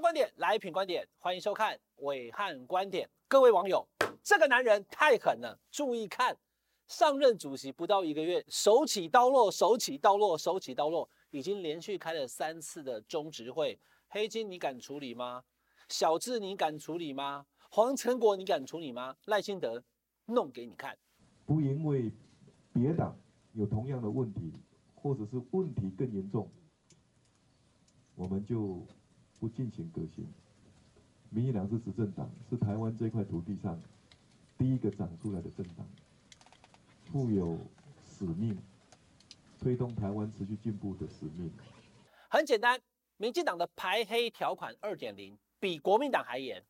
观点，来品观点，欢迎收看伟汉观点。各位网友，这个男人太狠了，注意看，上任主席不到一个月，手起刀落，手起刀落，手起刀落，已经连续开了三次的中执会。黑金你敢处理吗？小智你敢处理吗？黄成国你敢处理吗？赖清德弄给你看。不因为别党有同样的问题，或者是问题更严重，我们就不进行革新。民进党是执政党，是台湾这块土地上第一个长出来的政党，负有使命，推动台湾持续进步的使命。很简单，民进党的排黑条款二点零比国民党还严，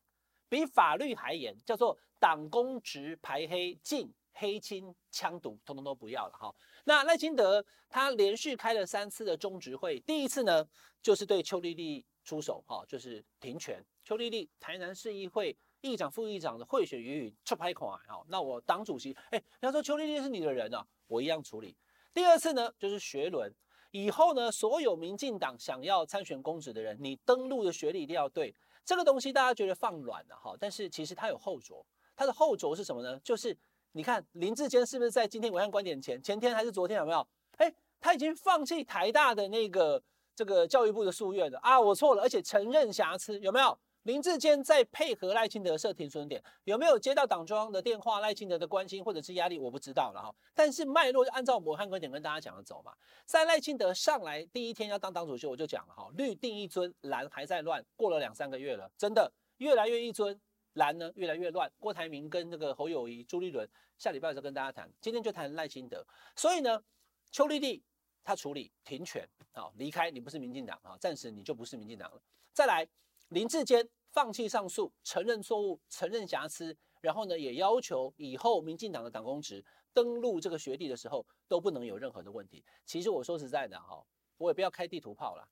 比法律还严，叫做党公职排黑禁。黑金枪毒，通通都不要了哈。那赖清德他连续开了三次的中执会，第一次呢就是对邱莉莉出手哈，就是停权。邱莉莉台南市议会议长、副议长的贿选疑云出拍款哈。那我党主席哎，他说邱莉莉是你的人啊，我一样处理。第二次呢就是学伦，以后呢所有民进党想要参选公职的人，你登录的学历一定要对。这个东西大家觉得放软了哈，但是其实它有后着，它的后着是什么呢？就是。你看林志坚是不是在今天暐瀚观点前前天还是昨天有没有？哎，他已经放弃台大的那个这个教育部的诉愿的啊！我错了，而且承认瑕疵，有没有？林志坚在配合赖清德设停损点，有没有接到党中央的电话？赖清德的关心或者是压力，我不知道了哈。但是脉络就按照暐瀚观点跟大家讲的走嘛。在赖清德上来第一天要当党主席，我就讲了哈，绿定一尊，蓝还在乱，过了两三个月了，真的越来越一尊。蓝呢越来越乱，郭台铭跟那个侯友宜、朱立伦下礼拜的时候跟大家谈，今天就谈赖清德。所以呢，邱立地他处理停权啊，离开你不是民进党啊，暂时你就不是民进党了。再来，林志坚放弃上诉，承认错误，承认瑕疵，然后呢也要求以后民进党的党公职登录这个学弟的时候都不能有任何的问题。其实我说实在的哈，我也不要开地图炮了，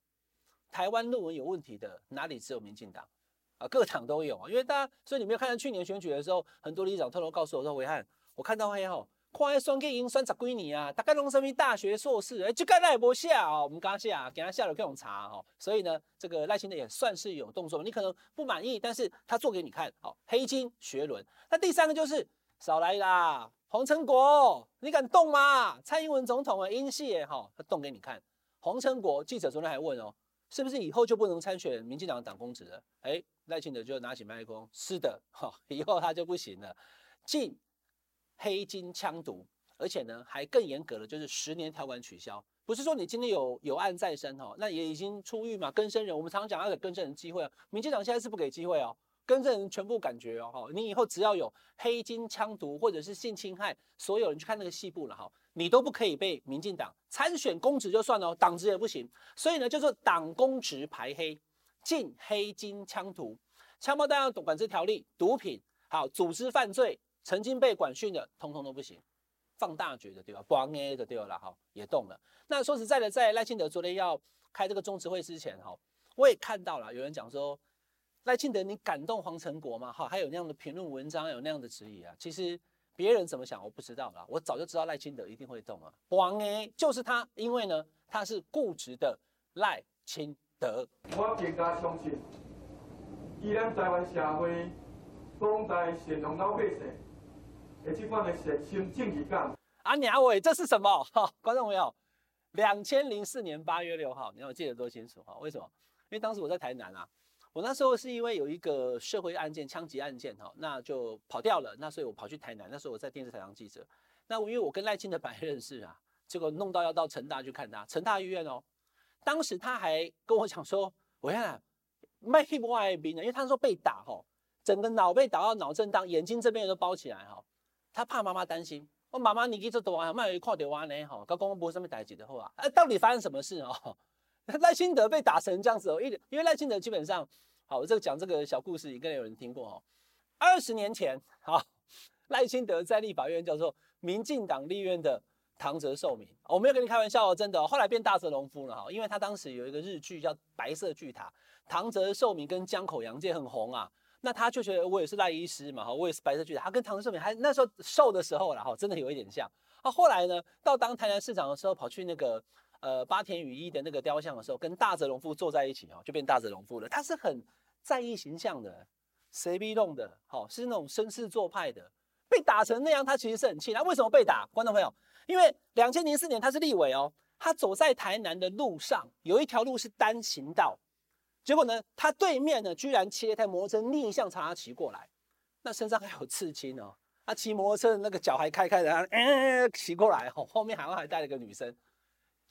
台湾论文有问题的哪里只有民进党？啊，各党都有啊，因为大家，所以你没有看到去年选举的时候，很多里长偷偷告诉我说：“维汉，我看到黑吼，看算计赢算十几年啊，大概拢什么大学硕士，哎，就干那也不下啊，我们刚下，给他下了各种查哈，所以呢，这个赖清德也算是有动作，你可能不满意，但是他做给你看，好，黑金学轮。那第三个就是少来啦，黄成国，你敢动吗？蔡英文总统的英系哈，他动给你看。黄成国记者昨天还问哦，是不是以后就不能参选民进党的党公职了？哎。赖清德就拿起麦克风，是的，哈，以后他就不行了，进黑金枪毒，而且呢还更严格的就是十年条款取消，不是说你今天有有案在身哈，那也已经出狱嘛，更生人，我们常常讲要给更生人机会啊，民进党现在是不给机会哦，更生人全部感觉哦，你以后只要有黑金枪毒或者是性侵害，所有人去看那个细部了哈，你都不可以被民进党参选公职就算了，党职也不行，所以呢叫做党公职排黑。禁黑金枪毒、枪炮弹药管制条例、毒品，好，组织犯罪，曾经被管训的，通通都不行。放大决的对吧？光 A 的对了，哈，也动了。那说实在的，在赖清德昨天要开这个中执会之前，哈，我也看到了有人讲说，赖清德你感动黄成国吗？哈，还有那样的评论文章，有那样的质疑啊。其实别人怎么想我不知道了，我早就知道赖清德一定会动了。光 A 就是他，因为呢他是固执的赖清德。我更加相信，依然台湾社会广大善良老百姓的这款的善心正义感。啊娘喂，这是什么？哈，观众朋友，两千零四年八月六号，你要我记得多清楚哈？为什么？因为当时我在台南啊，我那时候是因为有一个社会案件，枪击案件哈，那就跑掉了，那所以我跑去台南，那时候我在电视台当记者。那因为我跟赖清德本来认识啊，结果弄到要到成大去看他，成大医院哦。当时他还跟我讲说：“我看麦克外宾呢，因为他说被打哈，整个脑被打到脑震荡，眼睛这边都包起来哈。他怕妈妈担心，我妈妈你给这多啊，麦有快点挖呢哈，刚刚不是上面打几的话，哎，到底发生什么事哦？赖清德被打成这样子哦，一因为赖清德基本上，好，我这个讲这个小故事，应该有人听过哦。二十年前，好，赖清德在立法院叫做民进党立院的。”唐泽寿明，我没有跟你开玩笑哦，真的哦。后来变大泽隆夫了哈，因为他当时有一个日剧叫《白色巨塔》，唐泽寿明跟江口洋介很红啊。那他就觉得我也是赖医师嘛哈，我也是白色巨塔。他跟唐泽寿明还那时候瘦的时候了哈，真的有一点像。啊，后来呢，到当台南市长的时候，跑去那个呃八田羽衣的那个雕像的时候，跟大泽隆夫坐在一起哈，就变大泽隆夫了。他是很在意形象的，谁逼动的，好、是那种绅士做派的，被打成那样，他其实是很气。他为什么被打？观众朋友，因为两千零四年他是立委哦，他走在台南的路上，有一条路是单行道，结果呢，他对面呢居然骑一台摩托车逆向朝他骑过来，那身上还有刺青哦。他骑摩托车那个脚还开开的，嗯，骑过来哈，后面好像还带了个女生，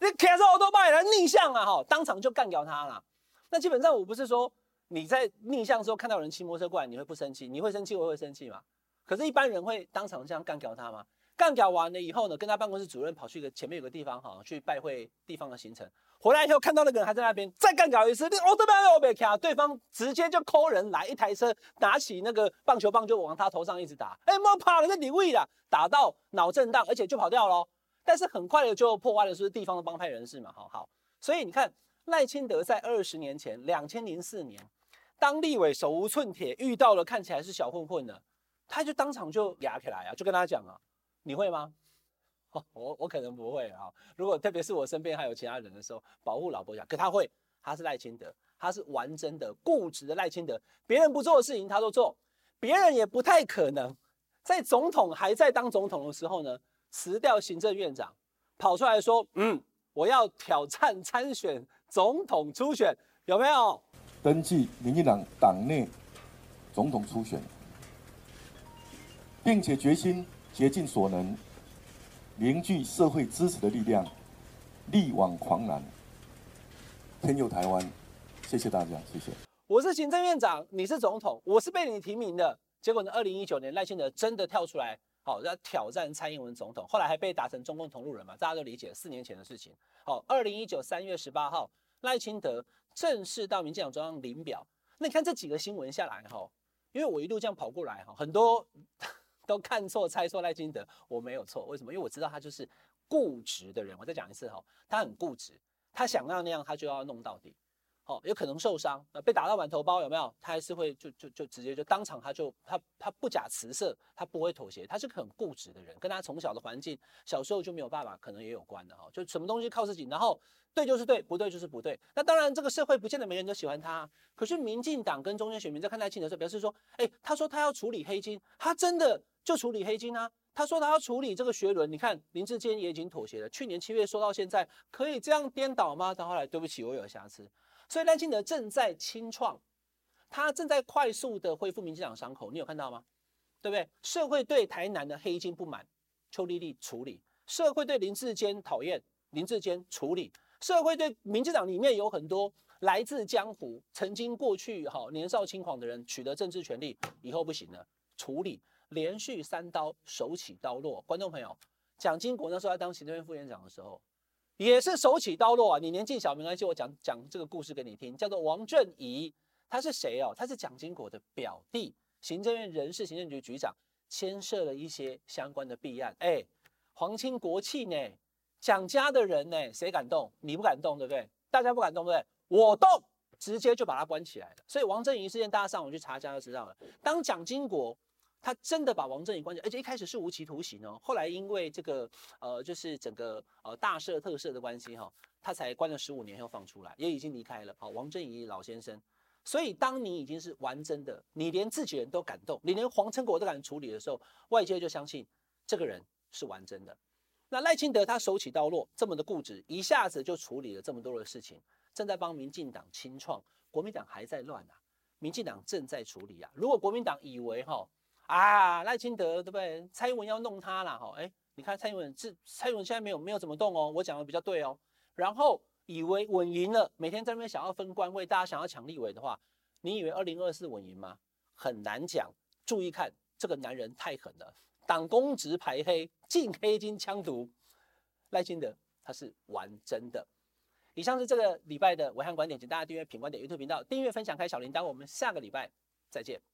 你开车我都把人逆向啊哈，当场就干掉他了。那基本上我不是说你在逆向的时候看到人骑摩托车过来你会不生气，你会生气我会生气嘛？可是，一般人会当场这样干掉他吗？干掉完了以后呢，跟他办公室主任跑去一个前面有个地方哈，去拜会地方的行程。回来以后看到那个人还在那边，再干掉一次，你哦对吧？我别卡，对方直接就 call 人来一台车，拿起那个棒球棒就往他头上一直打，哎，莫怕了，那你位了，打到脑震荡，而且就跑掉了。但是很快的就破坏了，是地方的帮派人士嘛，好好。所以你看赖清德在二十年前，两千零四年当立委手无寸铁，遇到了看起来是小混混的，他就当场就压起来啊，就跟他讲啊，你会吗？我我可能不会啊，如果特别是我身边还有其他人的时候，保护老婆讲，可他会，他是赖清德，他是完整的固执的赖清德，别人不做的事情他都做，别人也不太可能在总统还在当总统的时候呢，辞掉行政院长，跑出来说，嗯，我要挑战参选总统初选，有没有？登记民进党党内总统初选，并且决心竭尽所能。凝聚社会支持的力量，力挽狂澜，天佑台湾。谢谢大家，谢谢。我是行政院长，你是总统，我是被你提名的。结果呢，二零一九年赖清德真的跳出来，好要挑战蔡英文总统，后来还被打成中共同路人嘛，大家都理解，四年前的事情。好，二零一九三月十八号，赖清德正式到民进党中央领表。那你看这几个新闻下来哈，因为我一路这样跑过来哈，很多。都看错猜错赖清德，我没有错，为什么？因为我知道他就是固执的人。我再讲一次哈，他很固执，他想要那样，他就要弄到底。好，有可能受伤，被打到满头包，有没有？他还是会就就就直接就当场，他就他他不假辞色，他不会妥协，他是个很固执的人，跟他从小的环境，小时候就没有爸爸，可能也有关的哈。就什么东西靠自己，然后对就是对，不对就是不对。那当然，这个社会不见得每个人都喜欢他。可是民进党跟中间选民在看待清德的时候，表示说，哎，他说他要处理黑金，他真的。就处理黑金啊！他说他要处理这个学伦，你看林志坚也已经妥协了。去年七月说到现在，可以这样颠倒吗？到后来，对不起，我有瑕疵。所以赖清德正在清创，他正在快速的恢复民进党伤口，你有看到吗？对不对？社会对台南的黑金不满，邱丽丽处理；社会对林志坚讨厌，林志坚处理；社会对民进党里面有很多来自江湖、曾经过去好年少轻狂的人取得政治权利，以后不行了，处理。连续三刀，手起刀落。观众朋友，蒋经国那时候在当行政院副院长的时候，也是手起刀落啊。你年纪小没关系，我讲讲这个故事给你听。叫做王振仪，他是谁哦？他是蒋经国的表弟，行政院人事行政局局长，牵涉了一些相关的弊案。哎，皇亲国戚呢？蒋家的人呢？谁敢动？你不敢动，对不对？大家不敢动，对不对？我动，直接就把他关起来了。所以王振仪事件，大家上网去查一下就知道了。当蒋经国。他真的把王振宇关起来，而且一开始是无期徒刑哦，后来因为这个呃，就是整个呃大赦特赦的关系哈，他才关了十五年后放出来，也已经离开了。好，王振宇老先生，所以当你已经是玩真的，你连自己人都敢动，你连黄成国都敢处理的时候，外界就相信这个人是玩真的。那赖清德他手起刀落，这么的固执，一下子就处理了这么多的事情，正在帮民进党清创，国民党还在乱啊，民进党正在处理啊。如果国民党以为哈。啊，赖清德对不对？蔡英文要弄他了哈，哎，你看蔡英文是蔡英文现在没有没有怎么动哦，我讲的比较对哦。然后以为稳赢了，每天在那边想要分官位，大家想要抢立委的话，你以为二零二四稳赢吗？很难讲。注意看这个男人太狠了，党公职排黑，禁黑金枪毒，赖清德他是玩真的。以上是这个礼拜的暐瀚观点，请大家订阅品观点 YouTube 频道，订阅分享开小铃铛，我们下个礼拜再见。